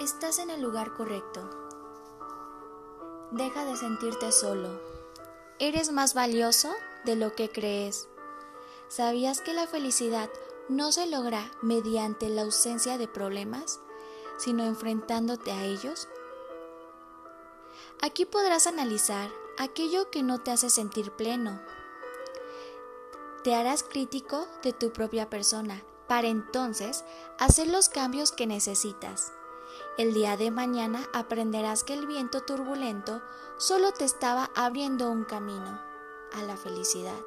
Estás en el lugar correcto. Deja de sentirte solo. Eres más valioso de lo que crees. ¿Sabías que la felicidad no se logra mediante la ausencia de problemas, sino enfrentándote a ellos? Aquí podrás analizar aquello que no te hace sentir pleno. Te harás crítico de tu propia persona para entonces hacer los cambios que necesitas. El día de mañana aprenderás que el viento turbulento solo te estaba abriendo un camino a la felicidad.